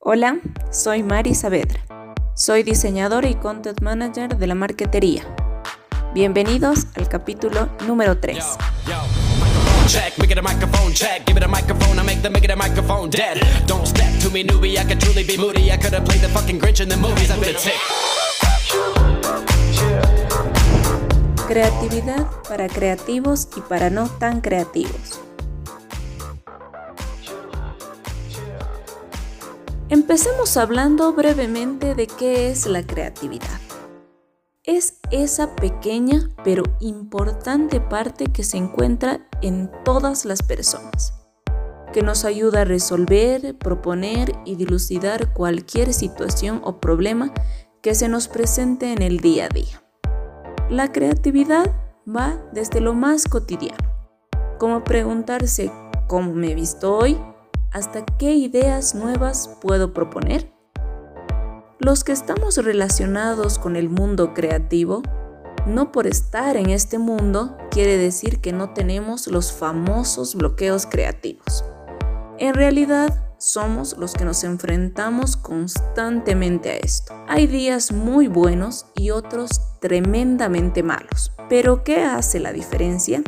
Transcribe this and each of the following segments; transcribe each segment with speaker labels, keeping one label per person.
Speaker 1: Hola, soy Mari Saavedra. Soy diseñadora y content manager de la marquetería. Bienvenidos al capítulo número 3.
Speaker 2: Check, make it a microphone check. Give it a microphone, I make the make it a microphone dead. Don't step to me, newbie. I could truly be moody. I could have played the fucking Grinch in the movies. I've been a tick.
Speaker 1: Creatividad para creativos y para no tan creativos. Empecemos hablando brevemente de qué es la creatividad. Es esa pequeña pero importante parte que se encuentra en todas las personas, que nos ayuda a resolver, proponer y dilucidar cualquier situación o problema que se nos presente en el día a día. La creatividad va desde lo más cotidiano, como preguntarse cómo me he visto hoy, hasta qué ideas nuevas puedo proponer. Los que estamos relacionados con el mundo creativo, no por estar en este mundo quiere decir que no tenemos los famosos bloqueos creativos. En realidad, somos los que nos enfrentamos constantemente a esto. Hay días muy buenos y otros tremendamente malos. Pero ¿qué hace la diferencia?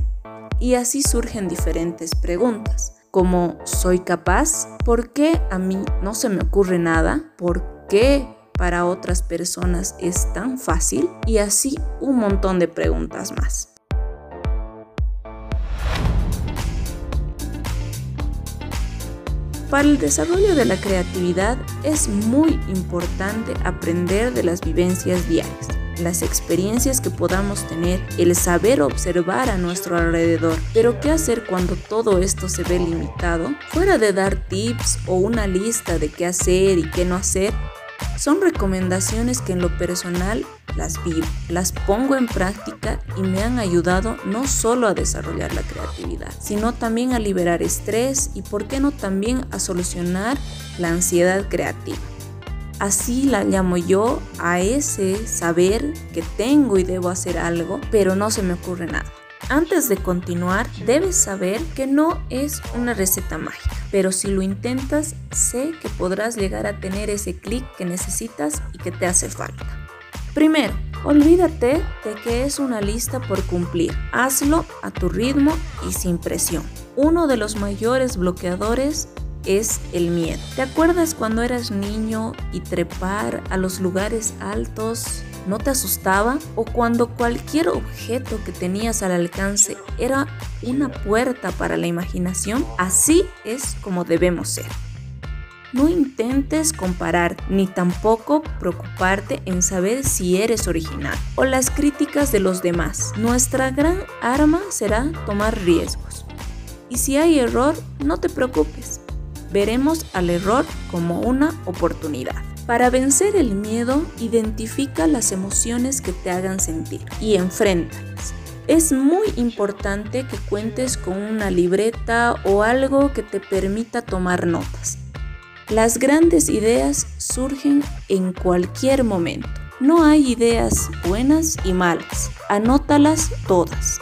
Speaker 1: Y así surgen diferentes preguntas como soy capaz, ¿por qué a mí no se me ocurre nada? ¿Por qué para otras personas es tan fácil? Y así un montón de preguntas más. Para el desarrollo de la creatividad es muy importante aprender de las vivencias diarias las experiencias que podamos tener, el saber observar a nuestro alrededor. Pero ¿qué hacer cuando todo esto se ve limitado? Fuera de dar tips o una lista de qué hacer y qué no hacer, son recomendaciones que en lo personal las vivo, las pongo en práctica y me han ayudado no solo a desarrollar la creatividad, sino también a liberar estrés y, por qué no, también a solucionar la ansiedad creativa. Así la llamo yo a ese saber que tengo y debo hacer algo, pero no se me ocurre nada. Antes de continuar, debes saber que no es una receta mágica, pero si lo intentas, sé que podrás llegar a tener ese clic que necesitas y que te hace falta. Primero, olvídate de que es una lista por cumplir. Hazlo a tu ritmo y sin presión. Uno de los mayores bloqueadores es el miedo. ¿Te acuerdas cuando eras niño y trepar a los lugares altos no te asustaba? ¿O cuando cualquier objeto que tenías al alcance era una puerta para la imaginación? Así es como debemos ser. No intentes comparar ni tampoco preocuparte en saber si eres original o las críticas de los demás. Nuestra gran arma será tomar riesgos. Y si hay error, no te preocupes veremos al error como una oportunidad. Para vencer el miedo, identifica las emociones que te hagan sentir y enfréntalas. Es muy importante que cuentes con una libreta o algo que te permita tomar notas. Las grandes ideas surgen en cualquier momento. No hay ideas buenas y malas. Anótalas todas.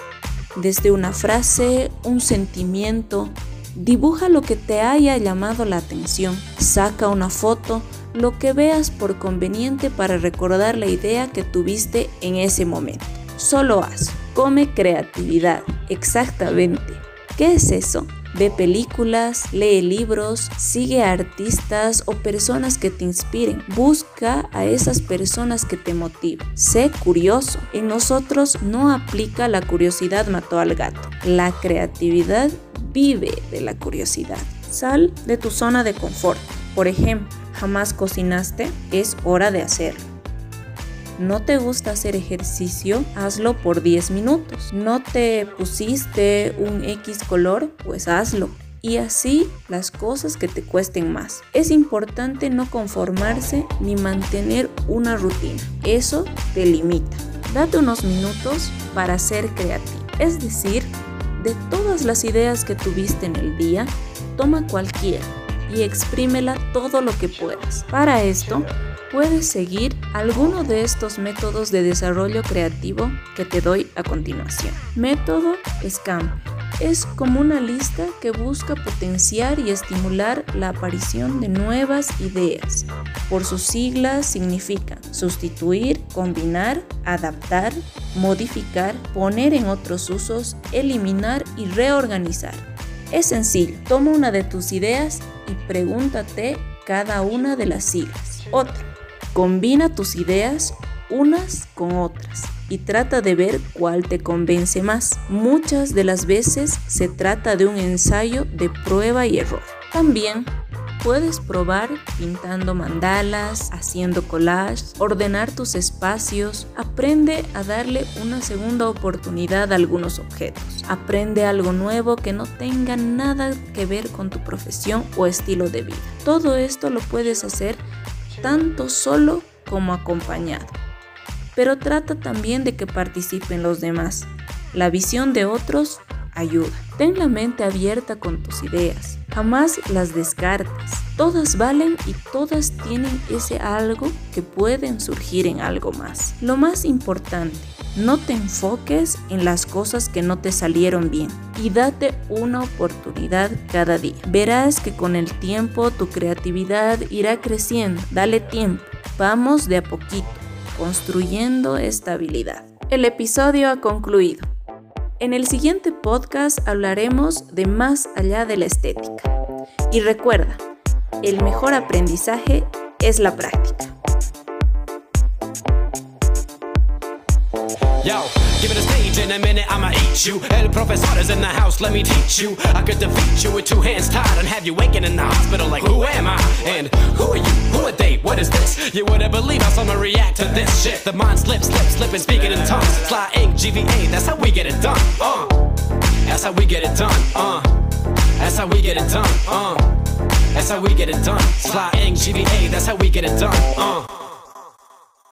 Speaker 1: Desde una frase, un sentimiento, Dibuja lo que te haya llamado la atención. Saca una foto, lo que veas por conveniente para recordar la idea que tuviste en ese momento. Solo haz. Come creatividad. Exactamente. ¿Qué es eso? Ve películas, lee libros, sigue a artistas o personas que te inspiren. Busca a esas personas que te motiven. Sé curioso. En nosotros no aplica la curiosidad mató al gato. La creatividad Vive de la curiosidad. Sal de tu zona de confort. Por ejemplo, jamás cocinaste, es hora de hacerlo. ¿No te gusta hacer ejercicio? Hazlo por 10 minutos. ¿No te pusiste un X color? Pues hazlo. Y así las cosas que te cuesten más. Es importante no conformarse ni mantener una rutina. Eso te limita. Date unos minutos para ser creativo. Es decir, de todas las ideas que tuviste en el día, toma cualquiera y exprímela todo lo que puedas. Para esto, puedes seguir alguno de estos métodos de desarrollo creativo que te doy a continuación. Método SCAMP. Es como una lista que busca potenciar y estimular la aparición de nuevas ideas. Por sus siglas significan sustituir, combinar, adaptar, modificar, poner en otros usos, eliminar y reorganizar. Es sencillo, toma una de tus ideas y pregúntate cada una de las siglas. Otra, combina tus ideas unas con otras y trata de ver cuál te convence más. Muchas de las veces se trata de un ensayo de prueba y error. También puedes probar pintando mandalas, haciendo collage, ordenar tus espacios. Aprende a darle una segunda oportunidad a algunos objetos. Aprende algo nuevo que no tenga nada que ver con tu profesión o estilo de vida. Todo esto lo puedes hacer tanto solo como acompañado pero trata también de que participen los demás. La visión de otros ayuda. Ten la mente abierta con tus ideas. Jamás las descartes. Todas valen y todas tienen ese algo que pueden surgir en algo más. Lo más importante, no te enfoques en las cosas que no te salieron bien y date una oportunidad cada día. Verás que con el tiempo tu creatividad irá creciendo. Dale tiempo. Vamos de a poquito construyendo estabilidad. El episodio ha concluido. En el siguiente podcast hablaremos de más allá de la estética. Y recuerda, el mejor aprendizaje es la práctica.
Speaker 2: Yo, give it a stage in a minute, I'ma eat you. El is in the house, let me teach you. I could defeat you with two hands tied and have you waking in the hospital like, who am I? And who are you? Who are they? What is this? You wouldn't believe how someone react to this shit. The mind slips, slips, slipping, speaking in tongues. Sly ink, GVA, that's how we get it done. Uh, that's how we get it done. Uh, that's how we get it done. Uh, that's how we get it done. Sly ink, GVA, that's how we get it done. Uh.